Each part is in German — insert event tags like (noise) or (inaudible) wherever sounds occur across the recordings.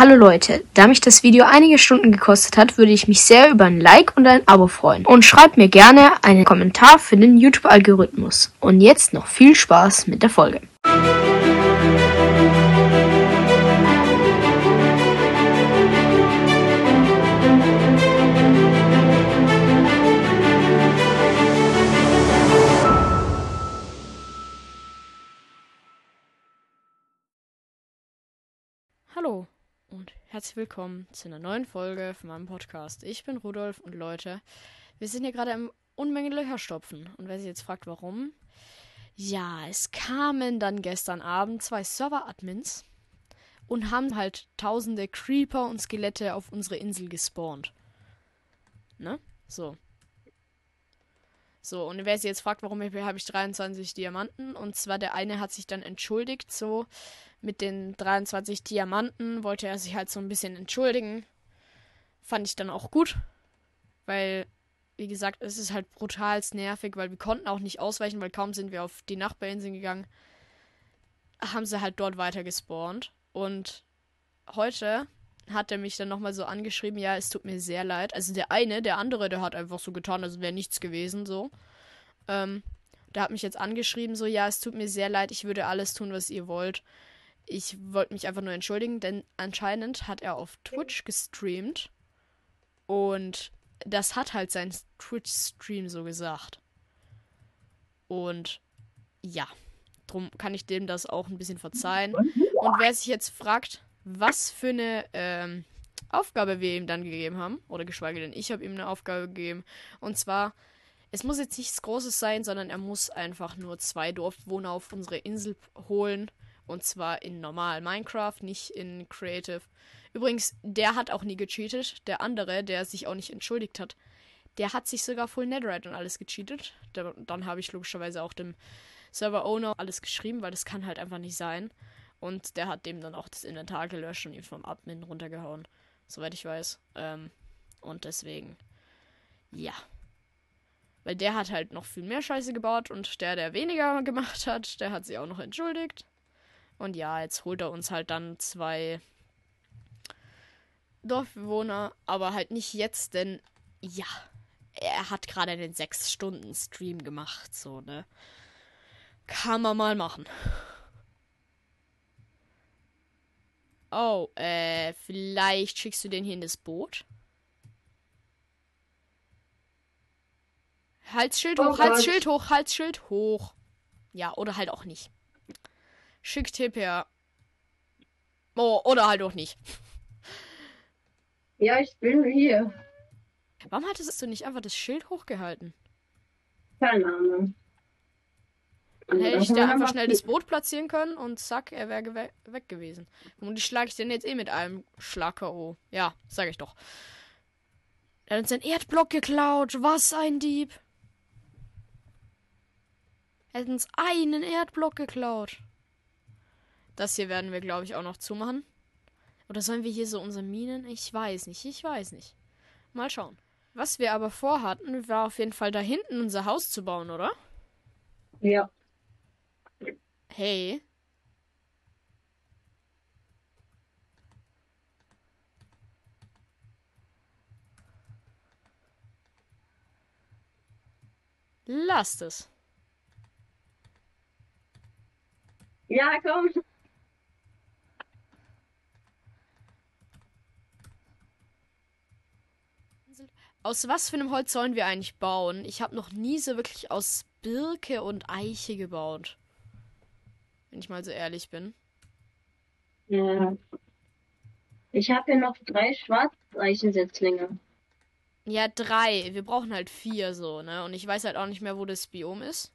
Hallo Leute, da mich das Video einige Stunden gekostet hat, würde ich mich sehr über ein Like und ein Abo freuen. Und schreibt mir gerne einen Kommentar für den YouTube-Algorithmus. Und jetzt noch viel Spaß mit der Folge. Herzlich willkommen zu einer neuen Folge von meinem Podcast. Ich bin Rudolf und Leute, wir sind hier gerade im Unmengen Löcher stopfen. Und wer sich jetzt fragt, warum? Ja, es kamen dann gestern Abend zwei Server-Admins und haben halt tausende Creeper und Skelette auf unsere Insel gespawnt. Ne? So. So, und wer sich jetzt fragt, warum habe ich 23 Diamanten? Und zwar der eine hat sich dann entschuldigt, so mit den 23 Diamanten wollte er sich halt so ein bisschen entschuldigen. Fand ich dann auch gut, weil, wie gesagt, es ist halt brutal nervig, weil wir konnten auch nicht ausweichen, weil kaum sind wir auf die Nachbarinseln gegangen, haben sie halt dort weiter gespawnt. Und heute hat er mich dann nochmal so angeschrieben, ja, es tut mir sehr leid. Also der eine, der andere, der hat einfach so getan, als wäre nichts gewesen, so. Ähm, der hat mich jetzt angeschrieben, so, ja, es tut mir sehr leid, ich würde alles tun, was ihr wollt. Ich wollte mich einfach nur entschuldigen, denn anscheinend hat er auf Twitch gestreamt. Und das hat halt sein Twitch-Stream so gesagt. Und ja, drum kann ich dem das auch ein bisschen verzeihen. Und wer sich jetzt fragt, was für eine ähm, Aufgabe wir ihm dann gegeben haben, oder geschweige denn ich habe ihm eine Aufgabe gegeben, und zwar, es muss jetzt nichts Großes sein, sondern er muss einfach nur zwei Dorfbewohner auf unsere Insel holen und zwar in normal Minecraft, nicht in Creative. Übrigens, der hat auch nie gecheatet. Der andere, der sich auch nicht entschuldigt hat, der hat sich sogar Full Netherite und alles gecheatet. Der, dann habe ich logischerweise auch dem Server-Owner alles geschrieben, weil das kann halt einfach nicht sein. Und der hat dem dann auch das Inventar gelöscht und ihn vom Admin runtergehauen. Soweit ich weiß. Ähm, und deswegen, ja. Weil der hat halt noch viel mehr Scheiße gebaut und der, der weniger gemacht hat, der hat sich auch noch entschuldigt. Und ja, jetzt holt er uns halt dann zwei Dorfbewohner, aber halt nicht jetzt, denn ja, er hat gerade einen 6-Stunden-Stream gemacht, so, ne? Kann man mal machen. Oh, äh, vielleicht schickst du den hier in das Boot? Halsschild hoch, oh Halsschild hoch, Halsschild hoch. Ja, oder halt auch nicht. Schickt Tipp her. Oh, oder halt auch nicht. Ja, ich bin hier. Warum hattest du nicht einfach das Schild hochgehalten? Keine Ahnung. Dann hätte ich da einfach schnell das Boot platzieren können und zack, er wäre we weg gewesen. Und die schlage ich den jetzt eh mit einem Schlag K.O. Ja, sag ich doch. Er hat uns einen Erdblock geklaut. Was ein Dieb. Er hat uns einen Erdblock geklaut. Das hier werden wir, glaube ich, auch noch zumachen. Oder sollen wir hier so unsere Minen? Ich weiß nicht, ich weiß nicht. Mal schauen. Was wir aber vorhatten, war auf jeden Fall da hinten unser Haus zu bauen, oder? Ja. Hey. Lasst es. Ja, komm. Aus was für einem Holz sollen wir eigentlich bauen? Ich habe noch nie so wirklich aus Birke und Eiche gebaut. Wenn ich mal so ehrlich bin. Ja. Ich habe hier noch drei Schwarzeichensetzlinge. Ja, drei. Wir brauchen halt vier so, ne? Und ich weiß halt auch nicht mehr, wo das Biom ist.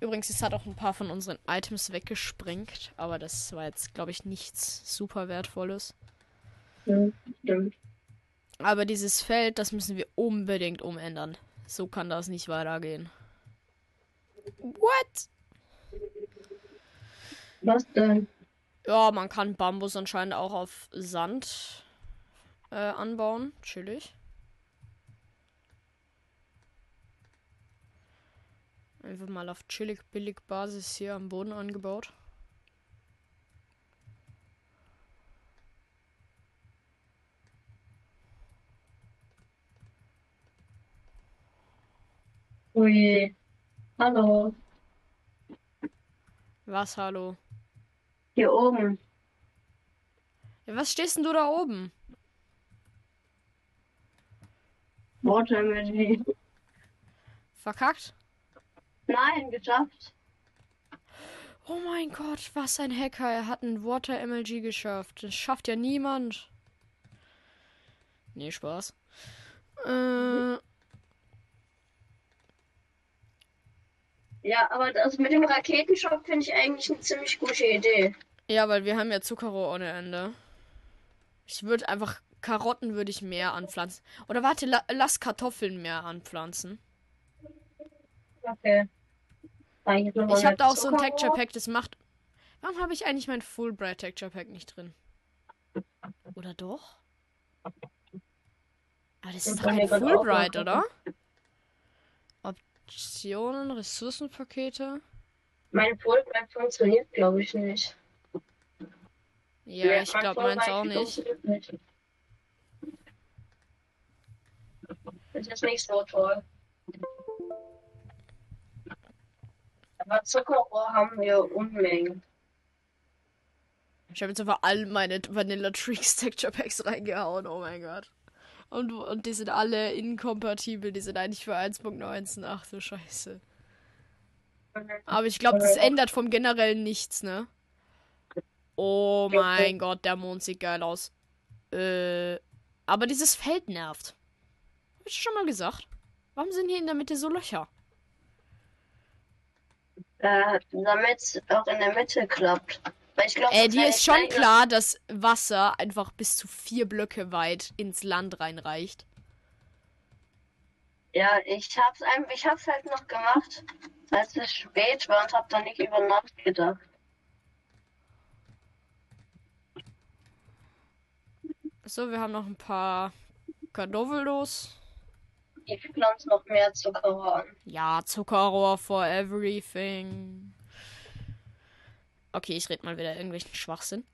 Übrigens, es hat auch ein paar von unseren Items weggesprengt, aber das war jetzt, glaube ich, nichts super wertvolles. Ja, stimmt. Aber dieses Feld, das müssen wir unbedingt umändern. So kann das nicht weitergehen. What? Was denn? Ja, man kann Bambus anscheinend auch auf Sand äh, anbauen. Chillig. Einfach mal auf chillig billig Basis hier am Boden angebaut. Ui. Hallo. Was, hallo? Hier oben. Ja, was stehst denn du da oben? Watermelon. Verkackt? Nein, geschafft. Oh mein Gott, was ein Hacker. Er hat ein Water MLG geschafft. Das schafft ja niemand. Nee, Spaß. Äh, Ja, aber das mit dem Raketenshop finde ich eigentlich eine ziemlich gute Idee. ja, weil wir haben ja Zuckerrohr ohne Ende. Ich würde einfach Karotten würde ich mehr anpflanzen. Oder warte, la lass Kartoffeln mehr anpflanzen. Okay. Ich habe da auch so ein Texture Pack, das macht. Warum habe ich eigentlich mein Fulbright Texture Pack nicht drin? Oder doch? Aber das ist doch kein machen. oder? Optionen, Ressourcenpakete. Mein Fulbright funktioniert, glaube ich, nicht. Ja, ich mein glaube meins auch nicht. nicht. Das ist nicht so toll. Aber Zuckerrohr haben wir Unmengen. Ich habe jetzt einfach all meine Vanilla Tricks Texture Packs reingehauen. Oh mein Gott. Und, und die sind alle inkompatibel. Die sind eigentlich für 1.19. Ach du Scheiße. Aber ich glaube, das ändert vom generellen nichts, ne? Oh mein Gott, der Mond sieht geil aus. Äh, aber dieses Feld nervt. Hab ich schon mal gesagt. Warum sind hier in der Mitte so Löcher? Äh, damit auch in der Mitte klappt. Weil ich glaube, Äh, dir ist schon klar, dass Wasser einfach bis zu vier Blöcke weit ins Land reinreicht. Ja, ich hab's einfach, ich hab's halt noch gemacht, als es spät war und hab dann nicht über Nacht gedacht. So, wir haben noch ein paar Kartoffellos. Ich pflanze noch mehr Zuckerrohr an. Ja, Zuckerrohr for everything. Okay, ich red mal wieder irgendwelchen Schwachsinn.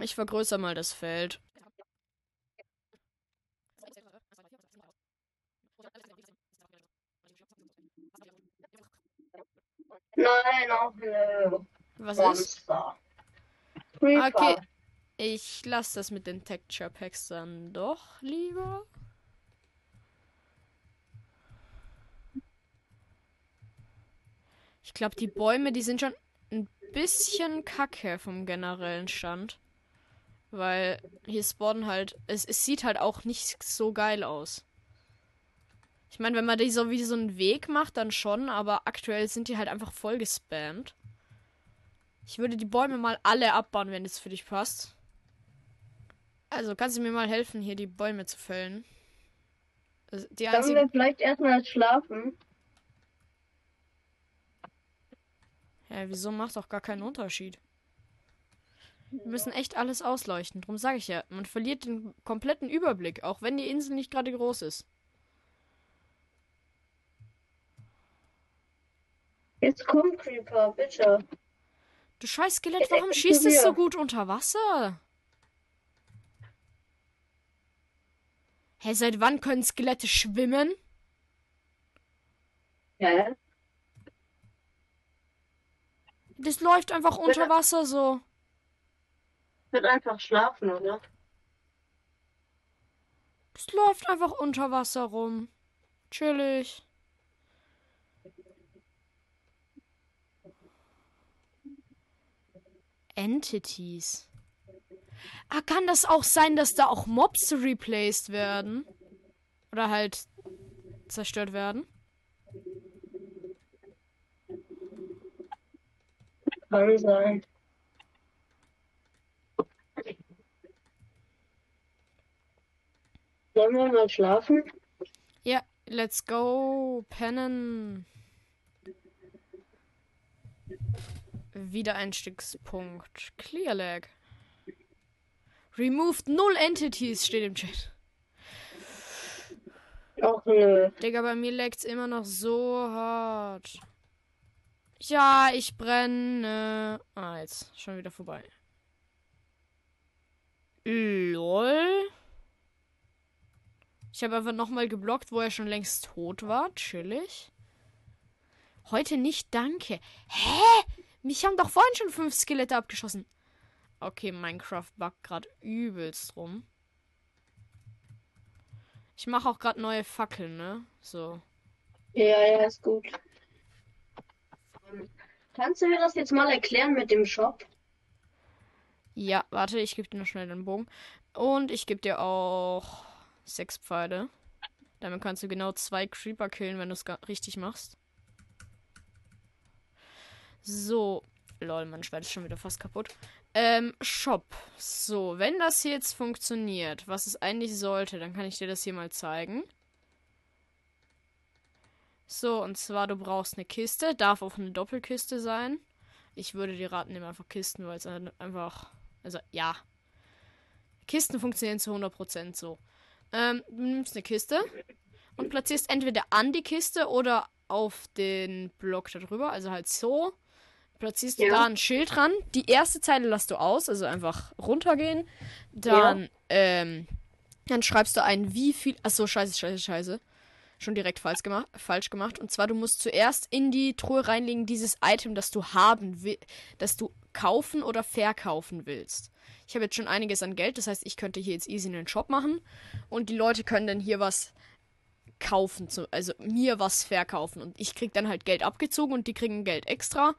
Ich vergrößere mal das Feld. Nein, auch nö. Was ist? Monster. Creeper. Okay. Ich lasse das mit den Texture Packs dann doch lieber. Ich glaube, die Bäume, die sind schon ein bisschen kacke vom generellen Stand. Weil hier spawnen halt. Es, es sieht halt auch nicht so geil aus. Ich meine, wenn man die so wie so einen Weg macht, dann schon, aber aktuell sind die halt einfach voll gespammt. Ich würde die Bäume mal alle abbauen, wenn es für dich passt. Also, kannst du mir mal helfen, hier die Bäume zu fällen? Also, Die Sollen einzige... wir vielleicht erstmal schlafen? Ja, wieso macht doch gar keinen Unterschied? Wir müssen echt alles ausleuchten. Drum sage ich ja, man verliert den kompletten Überblick, auch wenn die Insel nicht gerade groß ist. Jetzt kommt Creeper, bitte. Du scheiß Skelett, warum schießt es so gut unter Wasser? Hä, seit wann können Skelette schwimmen? Ja, Das läuft einfach unter Wasser so. wird einfach schlafen, oder? Das läuft einfach unter Wasser rum. Chillig. Entities. Ah, kann das auch sein, dass da auch Mobs replaced werden? Oder halt zerstört werden? Kann sein. Sollen wir mal schlafen? Ja, let's go. Pennen. Wiedereinstiegspunkt. Clear lag. Removed null entities steht im Chat. Nö. Digga, bei mir lagt's immer noch so hart. Ja, ich brenne. Ah, jetzt schon wieder vorbei. LOL. Ich habe einfach nochmal geblockt, wo er schon längst tot war. Chillig. Heute nicht, danke. Hä? Mich haben doch vorhin schon fünf Skelette abgeschossen. Okay, Minecraft buggt gerade übelst rum. Ich mache auch gerade neue Fackeln, ne? So. Ja, ja, ist gut. Kannst du mir das jetzt mal erklären mit dem Shop? Ja, warte, ich gebe dir noch schnell den Bogen. Und ich gebe dir auch sechs Pfeile. Damit kannst du genau zwei Creeper killen, wenn du es richtig machst. So. Lol, mein Schwert ist schon wieder fast kaputt. Ähm, Shop. So, wenn das hier jetzt funktioniert, was es eigentlich sollte, dann kann ich dir das hier mal zeigen. So, und zwar, du brauchst eine Kiste. Darf auch eine Doppelkiste sein. Ich würde dir raten, nimm einfach Kisten, weil es einfach. Also, ja. Kisten funktionieren zu 100% so. Ähm, du nimmst eine Kiste und platzierst entweder an die Kiste oder auf den Block darüber. Also halt so. Platzierst du Ja. da ein Schild dran. Die erste Zeile lässt du aus, also einfach runtergehen. Dann, ähm, dann schreibst du ein, wie viel. Achso, scheiße, scheiße, scheiße. Schon direkt falsch gemacht, falsch gemacht. Und zwar, du musst zuerst in die Truhe reinlegen, dieses Item, das du haben will, das du kaufen oder verkaufen willst. Ich habe jetzt schon einiges an Geld, das heißt, ich könnte hier jetzt easy einen Shop machen und die Leute können dann hier was kaufen, also mir was verkaufen und ich krieg dann halt Geld abgezogen und die kriegen Geld extra.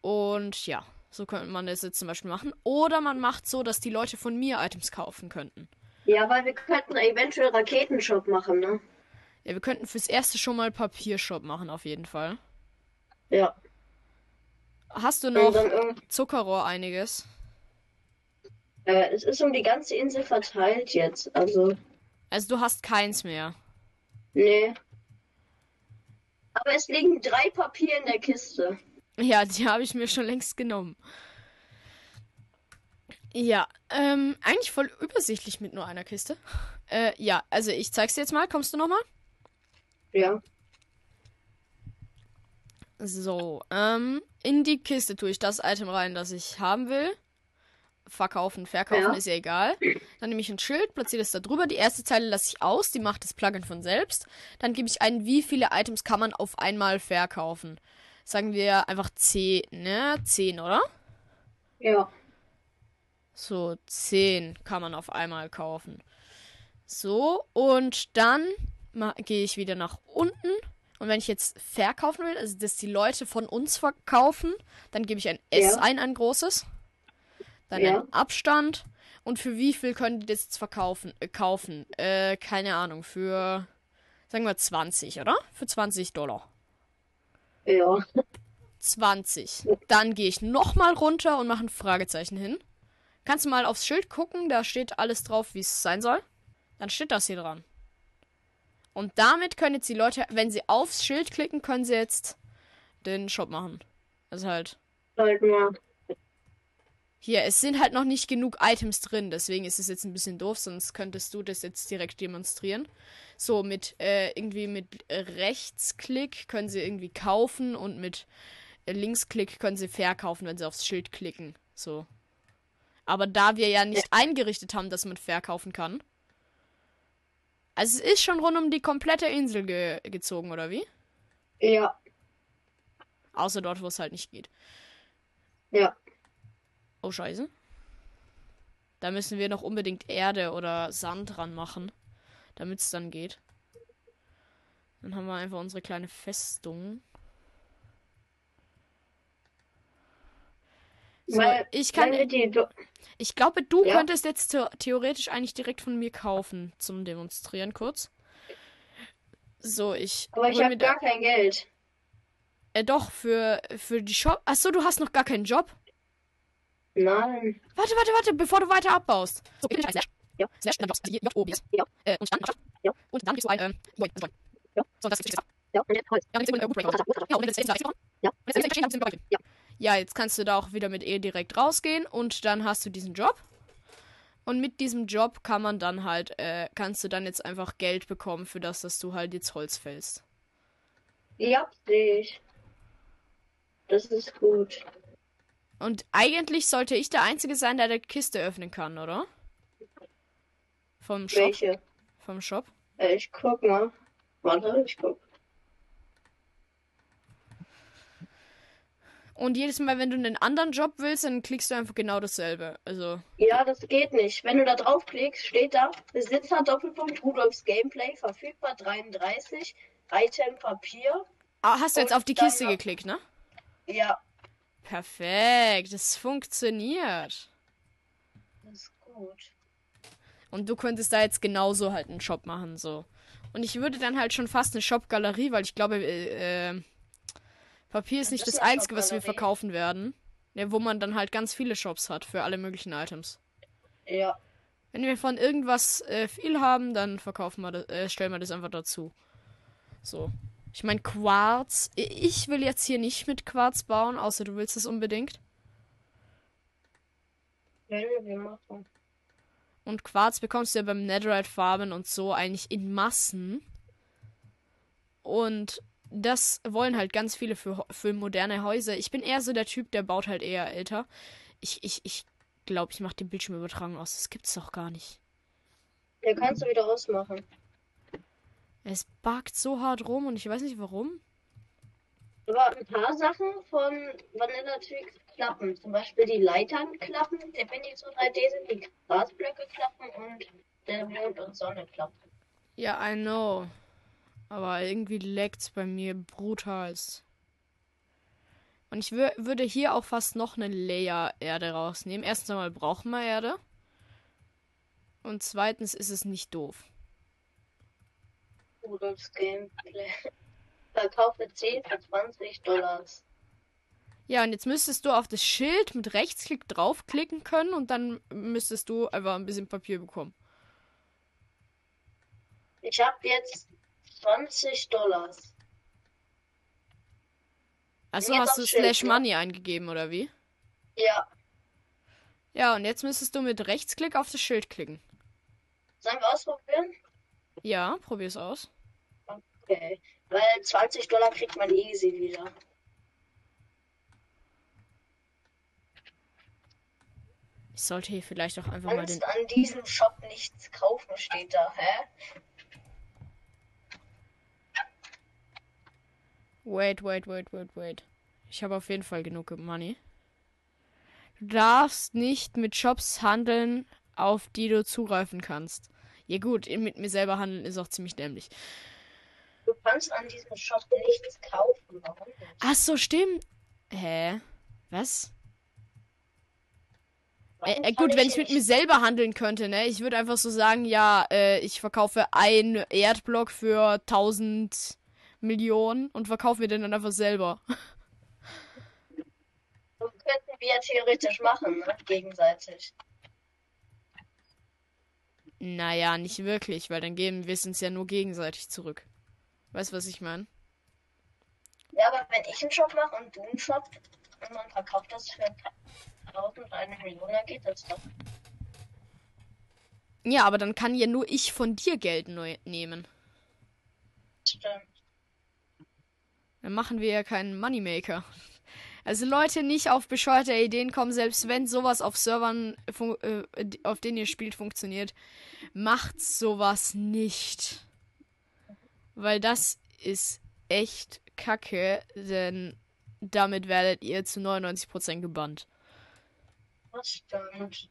Und ja, so könnte man das jetzt zum Beispiel machen. Oder man macht so, dass die Leute von mir Items kaufen könnten. Ja, weil wir könnten eventuell Raketenshop machen, ne? Ja, wir könnten fürs erste schon mal Papiershop machen, auf jeden Fall. Ja. Hast du noch dann irgend- Zuckerrohr einiges? äh, es ist um die ganze Insel verteilt jetzt. Also, Also du hast keins mehr. nee. Aber es liegen drei Papier in der Kiste. Ja, die habe ich mir schon längst genommen. Ja, ähm, eigentlich voll übersichtlich mit nur einer Kiste. Äh, ja, also ich zeig's dir jetzt mal. Kommst du noch mal? Ja. So, ähm, in die Kiste tue ich das Item rein, das ich haben will. Verkaufen, verkaufen Ja. ist ja egal. Dann nehme ich ein Schild, platziere das da drüber. Die erste Zeile lasse ich aus, die macht das Plugin von selbst. Dann gebe ich ein, wie viele Items kann man auf einmal verkaufen. Sagen wir einfach 10, ne? 10, oder? Ja. So, 10 kann man auf einmal kaufen. So, und dann gehe ich wieder nach unten. Und wenn ich jetzt verkaufen will, also dass die Leute von uns verkaufen, dann gebe ich ein S Ja. ein, ein großes. Dann Ja. einen Abstand. Und für wie viel können die das jetzt verkaufen? Äh, kaufen? Äh, keine Ahnung. Für, sagen wir 20, oder? Für 20 Dollar. Ja. 20. Dann gehe ich nochmal runter und mache ein Fragezeichen hin. Kannst du mal aufs Schild gucken, da steht alles drauf, wie es sein soll. Dann steht das hier dran. Und damit können jetzt die Leute, wenn sie aufs Schild klicken, können sie jetzt den Shop machen. Also halt. Halt mal. Hier, es sind halt noch nicht genug Items drin, deswegen ist es jetzt ein bisschen doof, sonst könntest du das jetzt direkt demonstrieren. So, mit äh, irgendwie mit Rechtsklick können sie irgendwie kaufen und mit äh, Linksklick können sie verkaufen, wenn sie aufs Schild klicken. So. Aber da wir ja nicht eingerichtet haben, dass man verkaufen kann. Also es ist schon rund um die komplette Insel ge gezogen, oder wie? Ja. Außer dort, wo es halt nicht geht. Ja. Oh, scheiße. Da müssen wir noch unbedingt Erde oder Sand dran machen, damit es dann geht. Dann haben wir einfach unsere kleine Festung. So, Weil, ich kann, ich glaube, du Ja. könntest jetzt the theoretisch eigentlich direkt von mir kaufen zum Demonstrieren kurz. So, ich. aber ich habe gar kein Geld. Äh, doch, für, für die Shop. Achso, du hast noch gar keinen Job. Nein. Warte, warte, warte, bevor du weiter abbaust. So, ich slash. Ja. Slash, dann Jobs, J O B. Ja. Äh, und dann. Ja. Und dann gibst du ein, ähm, Join, Join. Ja. So, das ist das. Ja, und jetzt Holz. Ja, und jetzt der Woodbreaker. Ja, und jetzt ist, Ja. Das jetzt wir bei Ja. Ja, jetzt kannst du da auch wieder mit E direkt rausgehen und dann hast du diesen Job. Und mit diesem Job kann man dann halt, äh, kannst du dann jetzt einfach Geld bekommen für das, dass du halt jetzt Holz fällst. Ja, sehe ich. Das ist gut. Und eigentlich sollte ich der Einzige sein, der die Kiste öffnen kann, oder? Vom Shop. Welche? Vom Shop. Äh, ich guck mal. Warte, ich guck. Und jedes Mal, wenn du einen anderen Job willst, dann klickst du einfach genau dasselbe. Also, Ja, das geht nicht. Wenn du da draufklickst, steht da Besitzer Doppelpunkt Rudolfs Gameplay verfügbar 33, Item Papier. ah, hast du jetzt auf die Kiste geklickt, ne? Ja, Perfekt, es funktioniert. das ist gut. Und du könntest da jetzt genauso halt einen Shop machen, so. Und ich würde dann halt schon fast eine Shop-Galerie, weil ich glaube, äh, äh, Papier ist nicht das eine Einzige, was wir verkaufen werden. Ja, wo man dann halt ganz viele Shops hat für alle möglichen Items. Ja, Wenn wir von irgendwas äh, viel haben, dann verkaufen wir das, äh, stellen wir das einfach dazu. So. Ich meine, Quarz. Ich will jetzt hier nicht mit Quarz bauen, außer du willst es unbedingt. werden wir machen. Und Quarz bekommst du ja beim Netherite Farben und so eigentlich in Massen. Und das wollen halt ganz viele für, für moderne Häuser. Ich bin eher so der Typ, der baut halt eher älter. Ich, ich, ich glaube, ich mache den Bildschirmübertragung aus. Das gibt's doch gar nicht. Ja, kannst du wieder ausmachen. Es buggt so hart rum und ich weiß nicht warum. Aber ein paar Sachen von Vanilla Twix klappen. Zum Beispiel die Leitern klappen, der wenn die so 3D sind, die Grasblöcke klappen und der Mond und Sonne klappen. Ja, I know. Aber irgendwie leckt's bei mir brutalst. Und ich wür würde hier auch fast noch eine Layer Erde rausnehmen. Erstens einmal brauchen wir Erde. Und zweitens ist es nicht doof. Rudolfs Gameplay. (laughs) Verkaufe 10 für 20 Dollars. Ja, und jetzt müsstest du auf das Schild mit Rechtsklick draufklicken können und dann müsstest du einfach ein bisschen Papier bekommen. Ich habe jetzt 20 Dollars. Also hast du Slash ne? Money eingegeben, oder wie? Ja. Ja, und jetzt müsstest du mit Rechtsklick auf das Schild klicken. Sollen wir ausprobieren? Ja, probier's aus. Okay. Weil 20 Dollar kriegt man easy wieder. Ich sollte hier vielleicht auch einfach mal den Kannst an diesem Shop nichts kaufen, steht da, hä? Wait, wait, wait, wait, wait. Ich habe auf jeden Fall genug Money. Du darfst nicht mit Shops handeln, auf die du zugreifen kannst. Ja gut, mit mir selber handeln ist auch ziemlich dämlich. Du kannst an diesem Shop nichts kaufen. Warum nicht? Ach so, stimmt. Hä? Was? Äh, äh, gut, wenn ich mit mir selber handeln könnte, ne? Ich würde einfach so sagen, ja, äh, ich verkaufe ein Erdblock für 1000 Millionen und verkaufe mir den dann einfach selber. (laughs) Das könnten wir ja theoretisch machen, ne? Gegenseitig. Naja, nicht wirklich, weil dann geben wir es uns ja nur gegenseitig zurück. Weißt du, was ich meine? Ja, aber wenn ich einen Shop mache und du einen Shop und man verkauft das für 1000 eine Million, dann geht das doch. Ja, aber dann kann ja nur ich von dir Geld neu nehmen. Stimmt. Dann machen wir ja keinen Moneymaker. Also Leute, nicht auf bescheuerte Ideen kommen, selbst wenn sowas auf Servern, äh, auf denen ihr spielt, funktioniert. Macht sowas nicht. Weil das ist echt kacke, denn damit werdet ihr zu 99% gebannt. Das stimmt.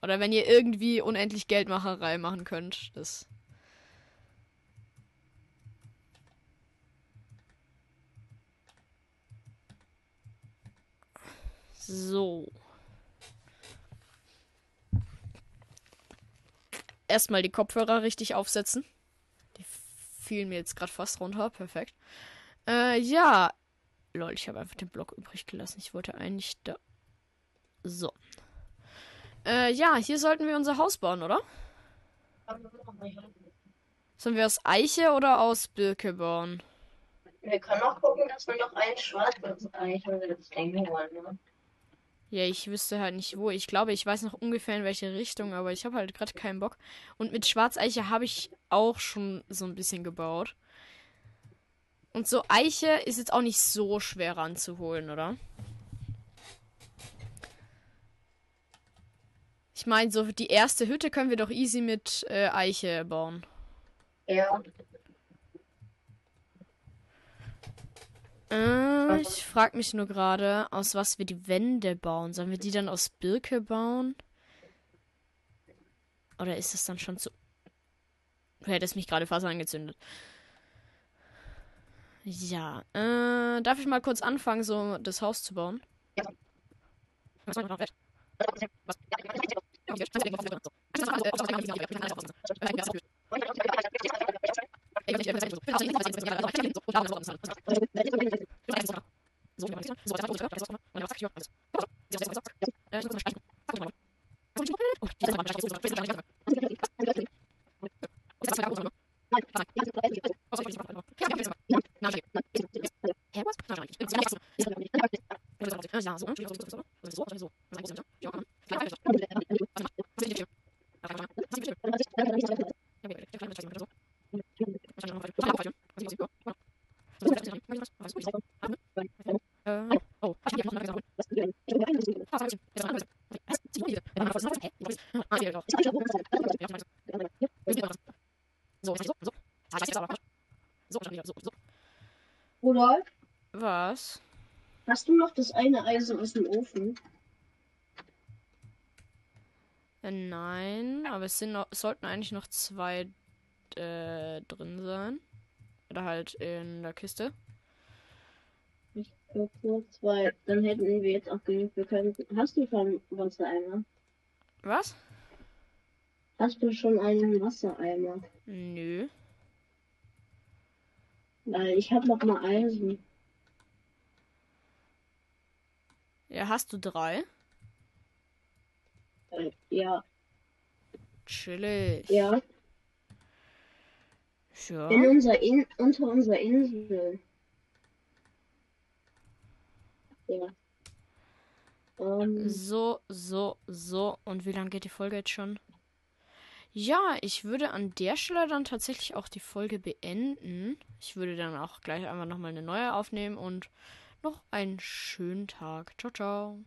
Oder wenn ihr irgendwie unendlich Geldmacherei machen könnt, das. So. Erstmal die Kopfhörer richtig aufsetzen. Die fielen mir jetzt gerade fast runter. Perfekt. Äh, ja. Lol, ich habe einfach den Block übrig gelassen. Ich wollte eigentlich da. So. Äh, ja, hier sollten wir unser Haus bauen, oder? Sollen wir aus Eiche oder aus Birke bauen? Wir können auch gucken, dass wir noch ein schwarzes Eichensetzding holen, ne? Ja, ich wüsste halt nicht wo. Ich glaube, ich weiß noch ungefähr in welche Richtung, aber ich habe halt gerade keinen Bock. Und mit Schwarzeiche habe ich auch schon so ein bisschen gebaut. Und so Eiche ist jetzt auch nicht so schwer ranzuholen, oder? Ich meine, so die erste Hütte können wir doch easy mit äh, Eiche bauen. Ja. Äh, ich frage mich nur gerade, aus was wir die Wände bauen. Sollen wir die dann aus Birke bauen? Oder ist es dann schon zu. Du hättest mich gerade fast angezündet. Ja, äh, darf ich mal kurz anfangen, so das Haus zu bauen? Ja. Rudolf, Was? hast du noch das eine Eisen aus dem Ofen? Äh, nein, aber es sind noch, es sollten eigentlich noch zwei äh, drin sein. Oder halt in der Kiste. Ich glaube nur zwei. Dann hätten wir jetzt auch genug. Wir können. Hast du schon Wassereimer? Was? Hast du schon einen Wassereimer? Nö. Weil ich habe noch mal Eisen. Ja, hast du drei? Äh, ja, Chillig. ja. Ja. In unser In unter unserer Insel. Ja. Ähm, So, so, so. Und wie lange geht die Folge jetzt schon? Ja, ich würde an der Stelle dann tatsächlich auch die Folge beenden. Ich würde dann auch gleich einfach nochmal eine neue aufnehmen und noch einen schönen Tag. Ciao, ciao.